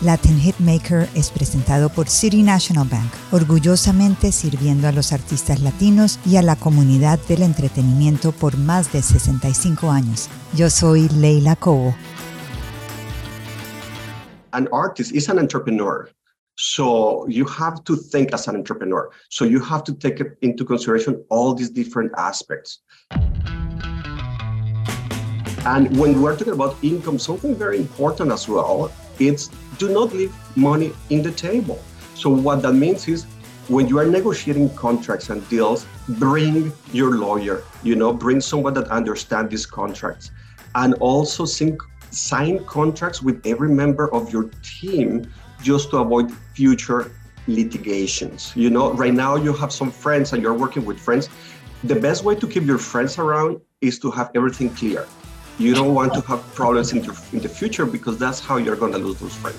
Latin Hitmaker es presentado por City National Bank, orgullosamente sirviendo a los artistas latinos y a la comunidad del entretenimiento por más de 65 años. Yo soy Leila Cobo. An artist is an entrepreneur. So you have to think as an entrepreneur. So you have to take into consideration all these different aspects. And when we're talking about income, something very important as well, it's do not leave money in the table. So what that means is when you are negotiating contracts and deals, bring your lawyer, you know, bring someone that understands these contracts and also sync, sign contracts with every member of your team just to avoid future litigations. You know, right now you have some friends and you're working with friends. The best way to keep your friends around is to have everything clear. You don't want to have problems in, your, in the future because that's how you're going to lose those friends.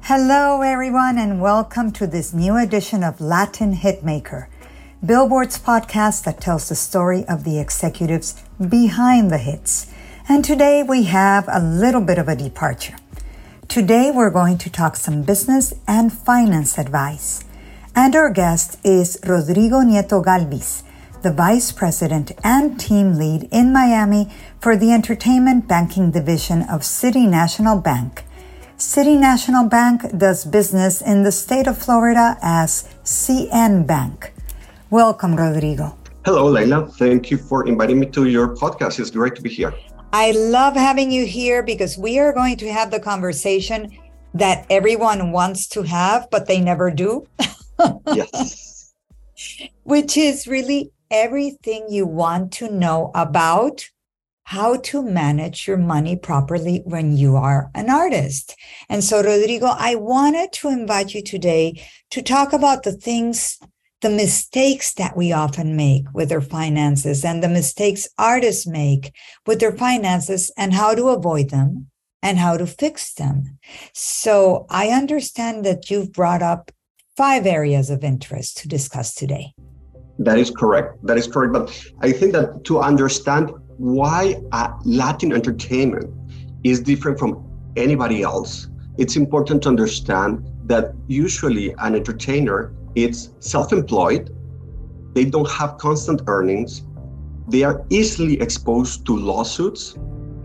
Hello, everyone, and welcome to this new edition of Latin Hitmaker, Billboard's podcast that tells the story of the executives behind the hits. And today we have a little bit of a departure. Today we're going to talk some business and finance advice. And our guest is Rodrigo Nieto Galvis, the Vice President and Team Lead in Miami for the Entertainment Banking Division of City National Bank. City National Bank does business in the state of Florida as CN Bank. Welcome, Rodrigo. Hello, Leila. Thank you for inviting me to your podcast. It's great to be here. I love having you here because we are going to have the conversation that everyone wants to have, but they never do. yes. Which is really everything you want to know about how to manage your money properly when you are an artist. And so, Rodrigo, I wanted to invite you today to talk about the things, the mistakes that we often make with their finances and the mistakes artists make with their finances and how to avoid them and how to fix them. So I understand that you've brought up five areas of interest to discuss today. That is correct. That is correct. But I think that to understand why Latin entertainment is different from anybody else, it's important to understand that usually an entertainer is self-employed. They don't have constant earnings. They are easily exposed to lawsuits.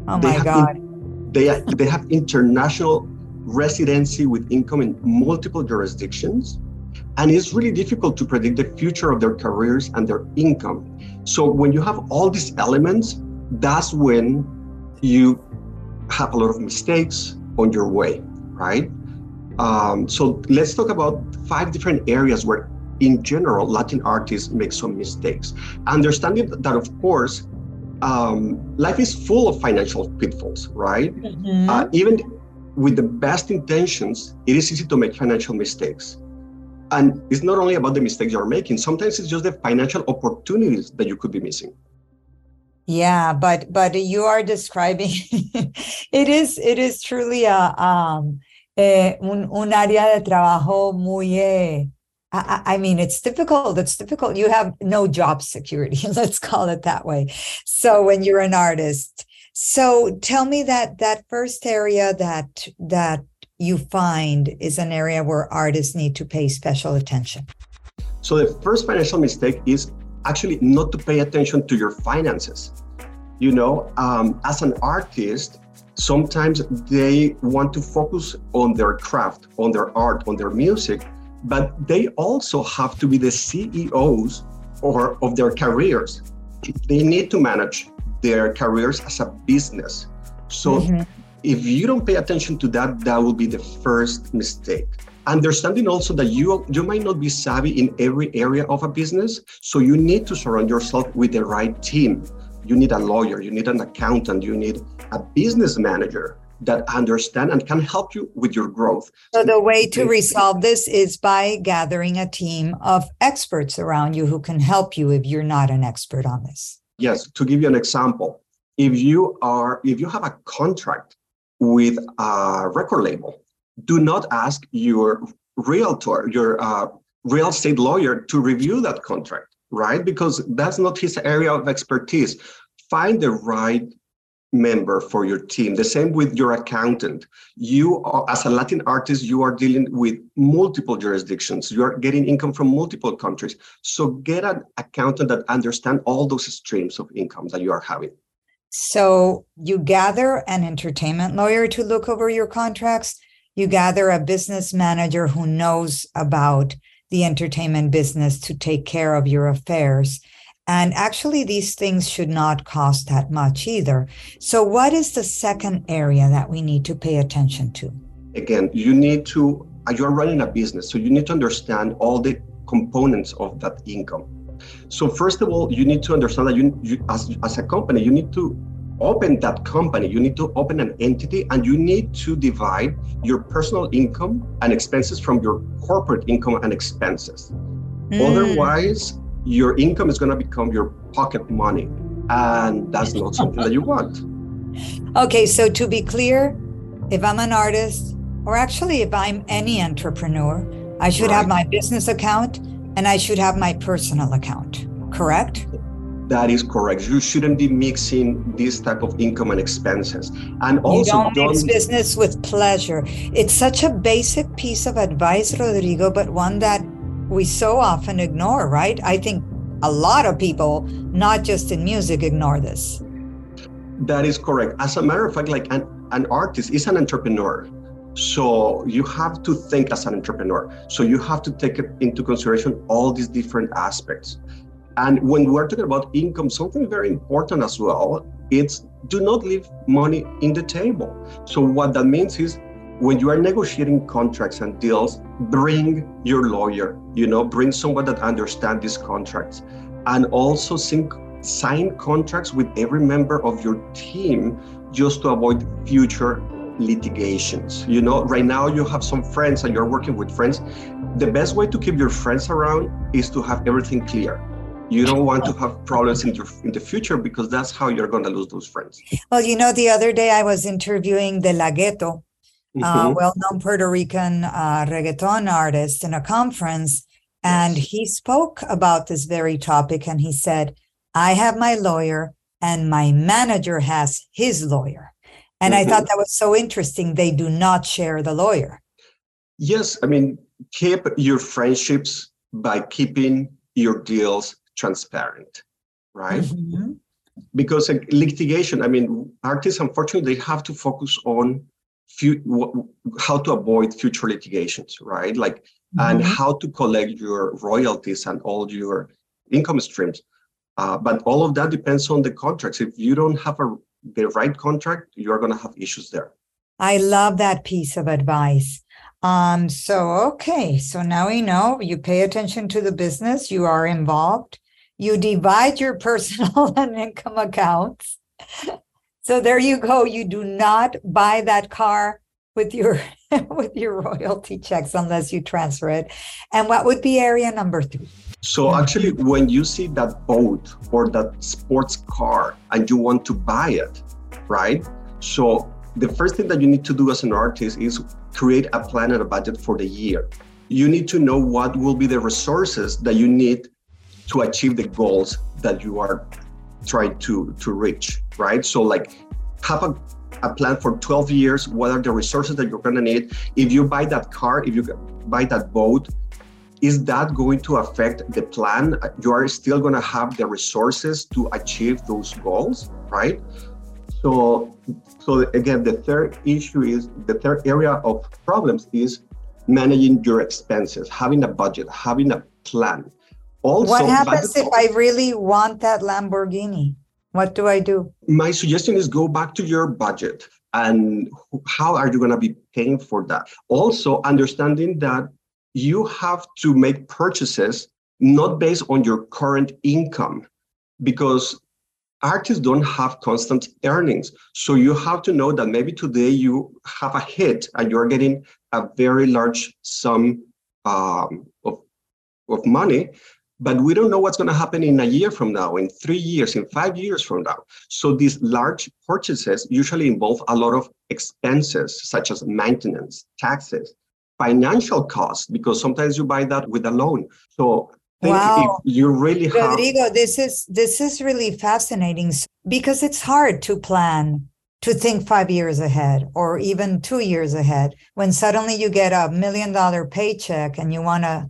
Oh my God. In, they, they have international residency with income in multiple jurisdictions. And it's really difficult to predict the future of their careers and their income. So when you have all these elements, that's when you have a lot of mistakes on your way, right? Um, so let's talk about five different areas where, in general, Latin artists make some mistakes. Understanding that, of course, um, life is full of financial pitfalls, right? Mm-hmm. Uh, even with the best intentions, it is easy to make financial mistakes. And it's not only about the mistakes you're making, sometimes it's just the financial opportunities that you could be missing. Yeah, but but you are describing it is it is truly a um eh, un, un área de trabajo muy eh, I, I mean, it's difficult. It's difficult. You have no job security. Let's call it that way. So when you're an artist, so tell me that that first area that that you find is an area where artists need to pay special attention. So the first financial mistake is actually not to pay attention to your finances. You know, um, as an artist, sometimes they want to focus on their craft, on their art, on their music, but they also have to be the CEOs or of their careers. They need to manage their careers as a business. So mm-hmm. if you don't pay attention to that, that will be the first mistake. understanding also that you you might not be savvy in every area of a business so you need to surround yourself with the right team you need a lawyer you need an accountant you need a business manager that understand and can help you with your growth so the way to resolve this is by gathering a team of experts around you who can help you if you're not an expert on this yes to give you an example if you are if you have a contract with a record label do not ask your realtor, your uh, real estate lawyer to review that contract, right? Because that's not his area of expertise. Find the right member for your team. The same with your accountant. You, are, as a Latin artist, you are dealing with multiple jurisdictions. You are getting income from multiple countries. So get an accountant that understands all those streams of income that you are having. So you gather an entertainment lawyer to look over your contracts you gather a business manager who knows about the entertainment business to take care of your affairs. And actually, these things should not cost that much either. So, what is the second area that we need to pay attention to? Again, you need to, uh, you're running a business, so you need to understand all the components of that income. So, first of all, you need to understand that you, you as, as a company, you need to open that company, you need to open an entity and you need to divide your personal income and expenses from your corporate income and expenses. Mm. Otherwise, your income is going to become your pocket money. And that's not something that you want. Okay, so to be clear, if I'm an artist, or actually if I'm any entrepreneur, I should right. have my business account and I should have my personal account, correct? That is correct. You shouldn't be mixing this type of income and expenses. And also, you don't, don't mix business with pleasure. It's such a basic piece of advice, Rodrigo, but one that we so often ignore, right? I think a lot of people, not just in music, ignore this. That is correct. As a matter of fact, like an, an artist is an entrepreneur. So you have to think as an entrepreneur. So you have to take into consideration all these different aspects. And when we're talking about income, something very important as well, it's do not leave money in the table. So what that means is when you are negotiating contracts and deals, bring your lawyer, you know, bring someone that understands these contracts and also sync, sign contracts with every member of your team just to avoid future litigations. You know, right now you have some friends and you're working with friends. The best way to keep your friends around is to have everything clear you don't want to have problems in, your, in the future because that's how you're going to lose those friends. Well, you know, the other day I was interviewing De La Ghetto, mm-hmm. uh, well-known Puerto Rican uh, reggaeton artist, in a conference, and yes. he spoke about this very topic. And he said, "I have my lawyer, and my manager has his lawyer." And mm-hmm. I thought that was so interesting. They do not share the lawyer. Yes, I mean, keep your friendships by keeping your deals transparent, right? Mm-hmm. Because litigation, I mean, artists unfortunately they have to focus on how to avoid future litigations, right? Like, mm-hmm. and how to collect your royalties and all your income streams. Uh, but all of that depends on the contracts. If you don't have a the right contract, you're going to have issues there. I love that piece of advice. Um, so okay, so now we know you pay attention to the business, you are involved, you divide your personal and income accounts. So there you go. You do not buy that car with your with your royalty checks unless you transfer it. And what would be area number three? So actually, when you see that boat or that sports car and you want to buy it, right? So the first thing that you need to do as an artist is create a plan and a budget for the year. You need to know what will be the resources that you need to achieve the goals that you are trying to to reach right? So like have a, a plan for 12 years what are the resources that you're going to need. If you buy that car if you buy that boat is that going to affect the plan? Uh, you are still going to have the resources to achieve those goals right? So so again the third issue is the third area of problems is managing your expenses having a budget having a plan. Also, what happens if I really want that Lamborghini? What do I do? My suggestion is go back to your budget and how are you going to be paying for that? Also, understanding that you have to make purchases not based on your current income because artists don't have constant earnings. So you have to know that maybe today you have a hit and you're getting a very large sum um, of, of money, but we don't know what's going to happen in a year from now, in three years, in five years from now. So these large purchases usually involve a lot of expenses, such as maintenance, taxes, financial costs, because sometimes you buy that with a loan. So wow. you really have Rodrigo, this is this is really fascinating because it's hard to plan to think five years ahead or even two years ahead when suddenly you get a million dollar paycheck and you want to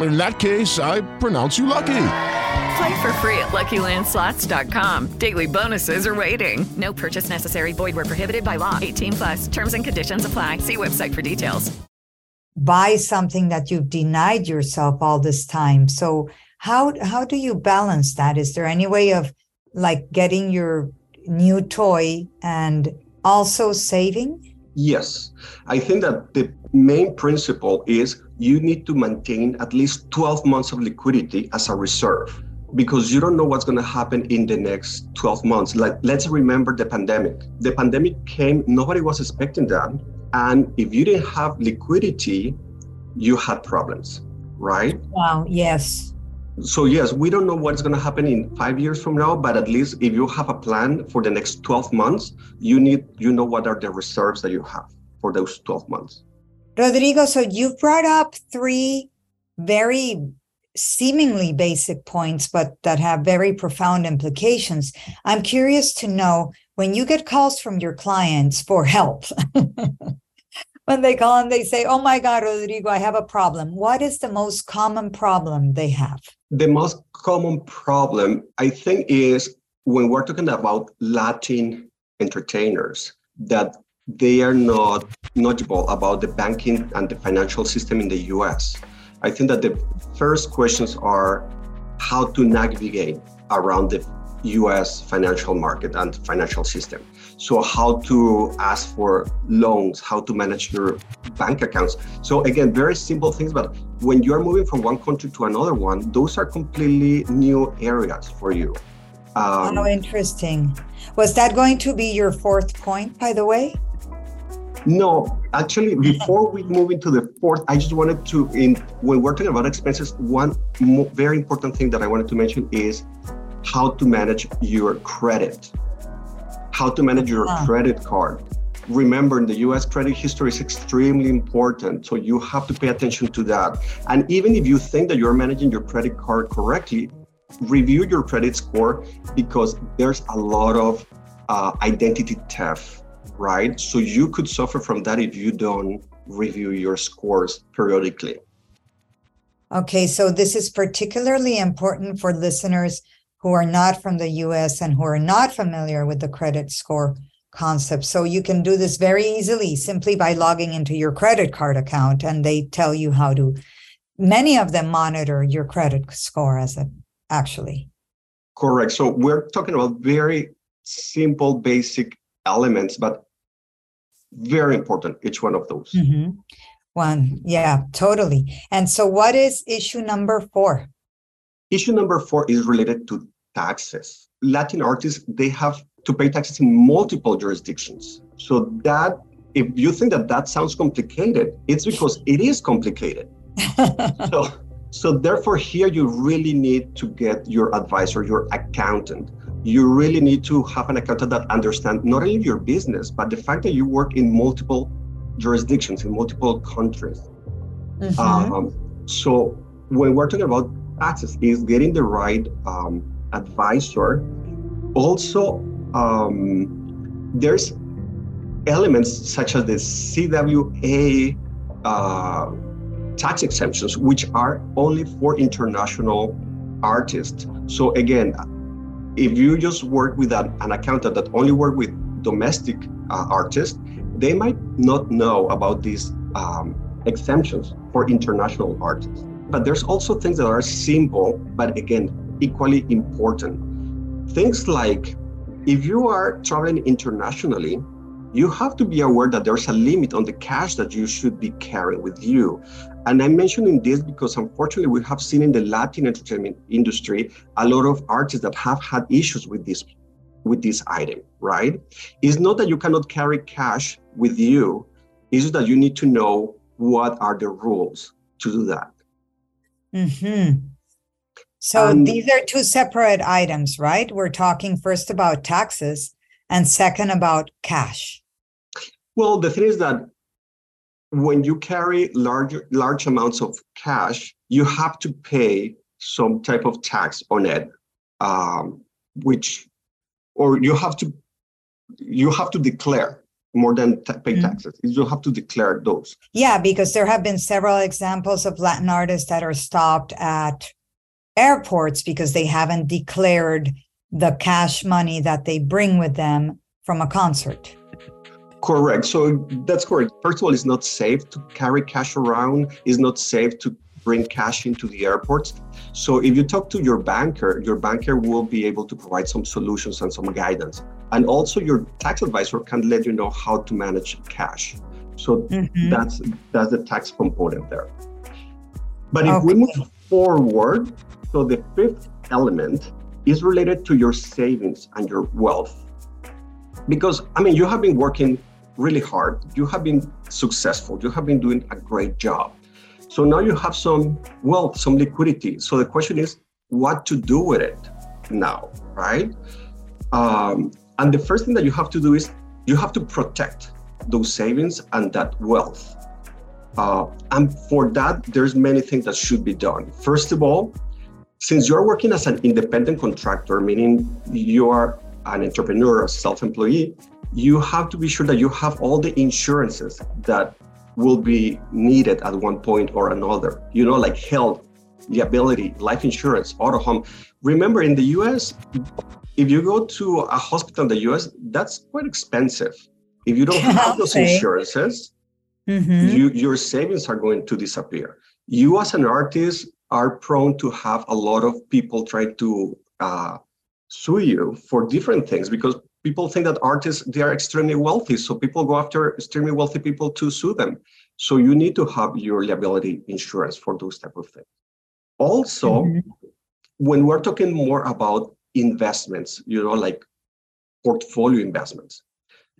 In that case, I pronounce you lucky. Play for free at LuckyLandSlots.com. Daily bonuses are waiting. No purchase necessary. Void were prohibited by law. 18 plus. Terms and conditions apply. See website for details. Buy something that you've denied yourself all this time. So how how do you balance that? Is there any way of like getting your new toy and also saving? Yes. I think that the main principle is you need to maintain at least 12 months of liquidity as a reserve because you don't know what's going to happen in the next 12 months. Like, let's remember the pandemic. The pandemic came, nobody was expecting that. And if you didn't have liquidity, you had problems, right? Wow, yes so yes we don't know what's going to happen in five years from now but at least if you have a plan for the next 12 months you need you know what are the reserves that you have for those 12 months rodrigo so you've brought up three very seemingly basic points but that have very profound implications i'm curious to know when you get calls from your clients for help when they call and they say, Oh my God, Rodrigo, I have a problem. What is the most common problem they have? The most common problem, I think, is when we're talking about Latin entertainers, that they are not knowledgeable about the banking and the financial system in the US. I think that the first questions are how to navigate around the US financial market and financial system. So, how to ask for loans, how to manage your bank accounts. So, again, very simple things, but when you're moving from one country to another one, those are completely new areas for you. Um, oh, interesting. Was that going to be your fourth point, by the way? No, actually, before we move into the fourth, I just wanted to, in when we're talking about expenses, one mo- very important thing that I wanted to mention is how to manage your credit, how to manage your uh-huh. credit card. Remember, in the US, credit history is extremely important. So you have to pay attention to that. And even if you think that you're managing your credit card correctly, review your credit score because there's a lot of uh, identity theft, right? So you could suffer from that if you don't review your scores periodically. Okay, so this is particularly important for listeners who are not from the US and who are not familiar with the credit score concept. So you can do this very easily simply by logging into your credit card account and they tell you how to many of them monitor your credit score as a actually. Correct. So we're talking about very simple basic elements but very important each one of those. Mm-hmm. One, yeah, totally. And so what is issue number 4? Issue number 4 is related to taxes. Latin artists, they have to pay taxes in multiple jurisdictions. So that, if you think that that sounds complicated, it's because it is complicated. so, so therefore here you really need to get your advisor, your accountant, you really need to have an accountant that understands not only your business, but the fact that you work in multiple jurisdictions, in multiple countries. Mm-hmm. Um, so when we're talking about taxes, is getting the right um, advisor. Also, um, there's elements such as the CWA uh, tax exemptions, which are only for international artists. So again, if you just work with an, an accountant that only work with domestic uh, artists, they might not know about these um, exemptions for international artists. But there's also things that are simple, but again, equally important. Things like if you are traveling internationally, you have to be aware that there's a limit on the cash that you should be carrying with you. And I'm mentioning this because unfortunately we have seen in the Latin entertainment industry a lot of artists that have had issues with this with this item, right? It's not that you cannot carry cash with you, it's that you need to know what are the rules to do that. Mm-hmm. So and, these are two separate items, right? We're talking first about taxes and second about cash. Well, the thing is that when you carry large large amounts of cash, you have to pay some type of tax on it, um, which, or you have to you have to declare more than t- pay mm-hmm. taxes. You have to declare those. Yeah, because there have been several examples of Latin artists that are stopped at airports because they haven't declared the cash money that they bring with them from a concert. Correct. So that's correct. First of all, it's not safe to carry cash around. It's not safe to bring cash into the airports. So if you talk to your banker, your banker will be able to provide some solutions and some guidance. And also your tax advisor can let you know how to manage cash. So mm-hmm. that's that's the tax component there. But if okay. we move forward, so the fifth element is related to your savings and your wealth. Because I mean you have been working really hard. You have been successful. You have been doing a great job. So now you have some wealth, some liquidity. So the question is what to do with it now, right? Um, and the first thing that you have to do is you have to protect those savings and that wealth. Uh, and for that, there's many things that should be done. First of all, since you're working as an independent contractor, meaning you are an entrepreneur, a self-employee, you have to be sure that you have all the insurances that will be needed at one point or another. You know, like health, liability, life insurance, auto home. Remember, in the US, if you go to a hospital in the US, that's quite expensive. If you don't have those insurances, mm-hmm. you, your savings are going to disappear. You, as an artist, are prone to have a lot of people try to uh, sue you for different things because people think that artists they are extremely wealthy so people go after extremely wealthy people to sue them. So you need to have your liability insurance for those type of things. Also mm-hmm. when we're talking more about investments you know like portfolio investments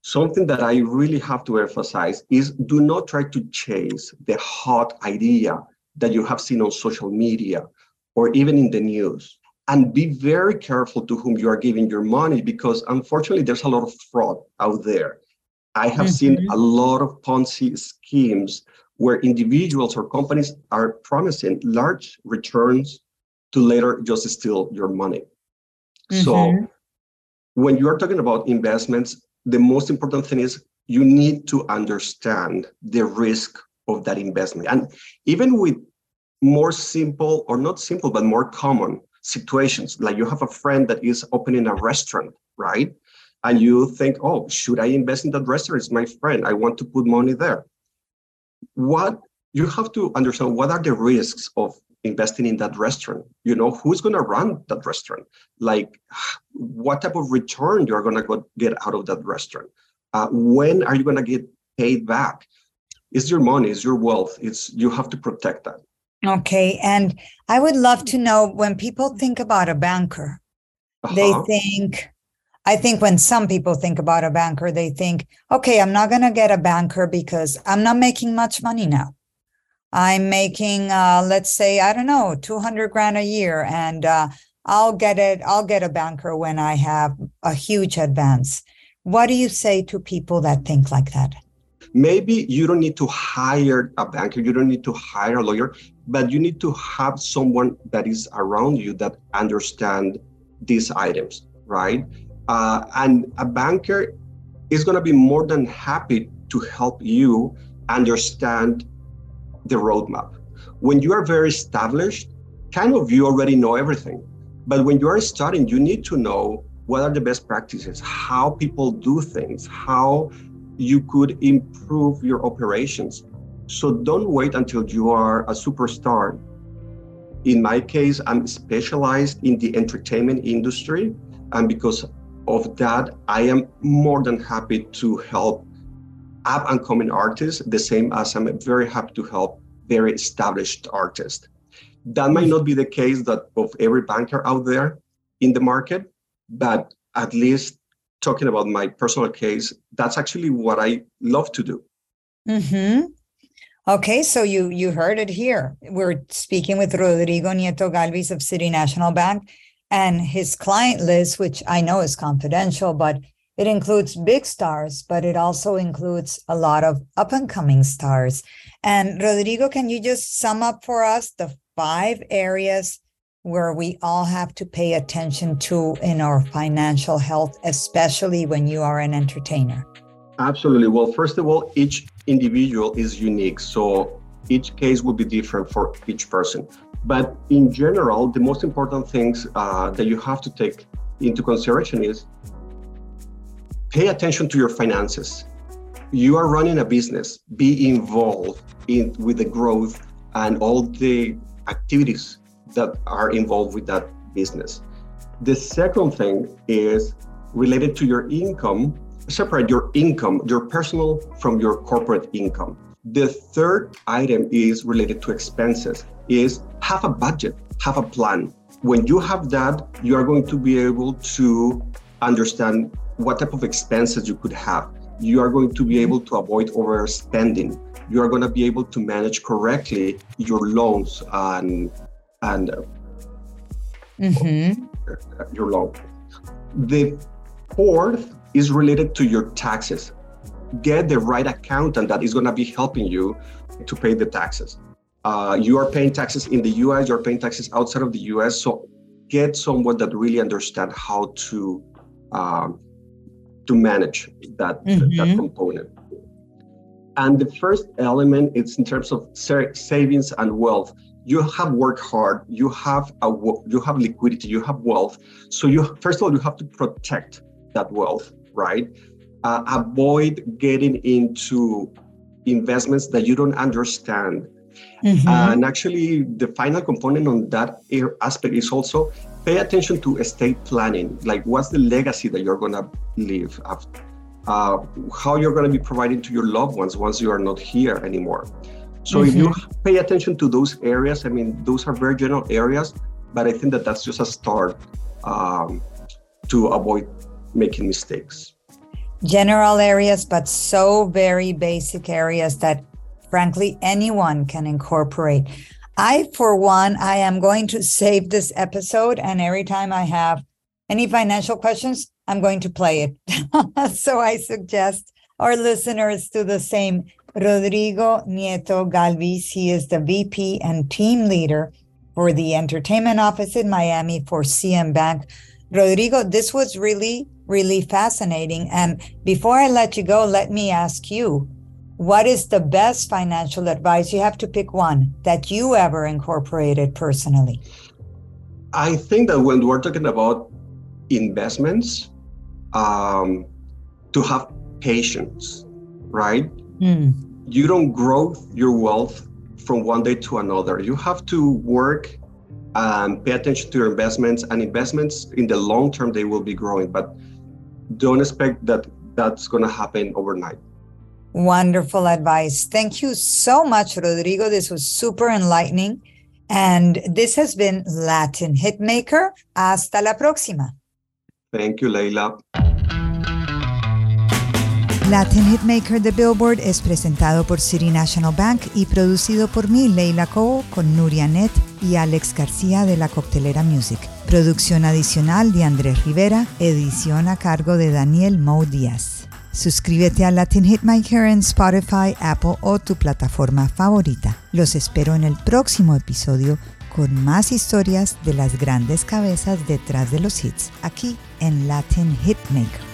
something that i really have to emphasize is do not try to chase the hot idea that you have seen on social media or even in the news and be very careful to whom you are giving your money because unfortunately there's a lot of fraud out there i have mm-hmm. seen a lot of ponzi schemes where individuals or companies are promising large returns to later just steal your money mm-hmm. so when you are talking about investments the most important thing is you need to understand the risk of that investment and even with more simple or not simple but more common situations. Like you have a friend that is opening a restaurant, right? And you think, oh, should I invest in that restaurant? It's my friend. I want to put money there. What you have to understand what are the risks of investing in that restaurant you know who's going to run that restaurant like what type of return you're going to get out of that restaurant uh, when are you going to get paid back it's your money it's your wealth it's you have to protect that Okay. And I would love to know when people think about a banker, uh-huh. they think, I think when some people think about a banker, they think, okay, I'm not going to get a banker because I'm not making much money now. I'm making, uh, let's say, I don't know, 200 grand a year. And uh, I'll get it. I'll get a banker when I have a huge advance. What do you say to people that think like that? Maybe you don't need to hire a banker, you don't need to hire a lawyer, but you need to have someone that is around you that understand these items, right? Uh, and a banker is going to be more than happy to help you understand the roadmap. When you are very established, kind of you already know everything. But when you are starting, you need to know what are the best practices, how people do things, how you could improve your operations. So don't wait until you are a superstar. In my case, I'm specialized in the entertainment industry. And because of that, I am more than happy to help up and coming artists, the same as I'm very happy to help very established artists. That might not be the case that of every banker out there in the market, but at least talking about my personal case, that's actually what I love to do. Mm-hmm. Okay, so you you heard it here. We're speaking with Rodrigo Nieto Galvis of City National Bank and his client list, which I know is confidential, but it includes big stars, but it also includes a lot of up and coming stars. And Rodrigo, can you just sum up for us the five areas where we all have to pay attention to in our financial health, especially when you are an entertainer? Absolutely. Well, first of all, each individual is unique. So each case will be different for each person. But in general, the most important things uh, that you have to take into consideration is pay attention to your finances. You are running a business, be involved in with the growth and all the activities that are involved with that business. The second thing is related to your income, separate your income, your personal from your corporate income. The third item is related to expenses is have a budget, have a plan. When you have that, you are going to be able to understand what type of expenses you could have. You are going to be able to avoid overspending. You are going to be able to manage correctly your loans and and mm-hmm. your loan. The fourth is related to your taxes. Get the right accountant that is going to be helping you to pay the taxes. Uh, you are paying taxes in the US, you're paying taxes outside of the US. So get someone that really understand how to um, to manage that, mm-hmm. that component. And the first element is in terms of savings and wealth. You have worked hard. You have a you have liquidity. You have wealth. So you first of all you have to protect that wealth, right? Uh, avoid getting into investments that you don't understand. Mm-hmm. And actually, the final component on that aspect is also pay attention to estate planning. Like, what's the legacy that you're going to leave after? Uh, how you're going to be providing to your loved ones once you are not here anymore. So mm-hmm. if you mm-hmm. pay attention to those areas, I mean, those are very general areas, but I think that that's just a start um, to avoid making mistakes. General areas, but so very basic areas that frankly anyone can incorporate. I, for one, I am going to save this episode. And every time I have any financial questions, I'm going to play it. so I suggest our listeners do the same. Rodrigo Nieto Galvis, he is the VP and team leader for the entertainment office in Miami for CN Bank. Rodrigo, this was really, really fascinating. And before I let you go, let me ask you what is the best financial advice? You have to pick one that you ever incorporated personally. I think that when we're talking about investments, um, to have patience, right? Mm. You don't grow your wealth from one day to another. You have to work and pay attention to your investments, and investments in the long term, they will be growing, but don't expect that that's going to happen overnight. Wonderful advice. Thank you so much, Rodrigo. This was super enlightening. And this has been Latin Hitmaker. Hasta la próxima. Thank you, Leila. Latin Hitmaker de Billboard es presentado por City National Bank y producido por mí, Leila Cobo, con Nuria Net y Alex García de la Coctelera Music. Producción adicional de Andrés Rivera, edición a cargo de Daniel Mo Díaz. Suscríbete a Latin Hitmaker en Spotify, Apple o tu plataforma favorita. Los espero en el próximo episodio con más historias de las grandes cabezas detrás de los hits, aquí en Latin Hitmaker.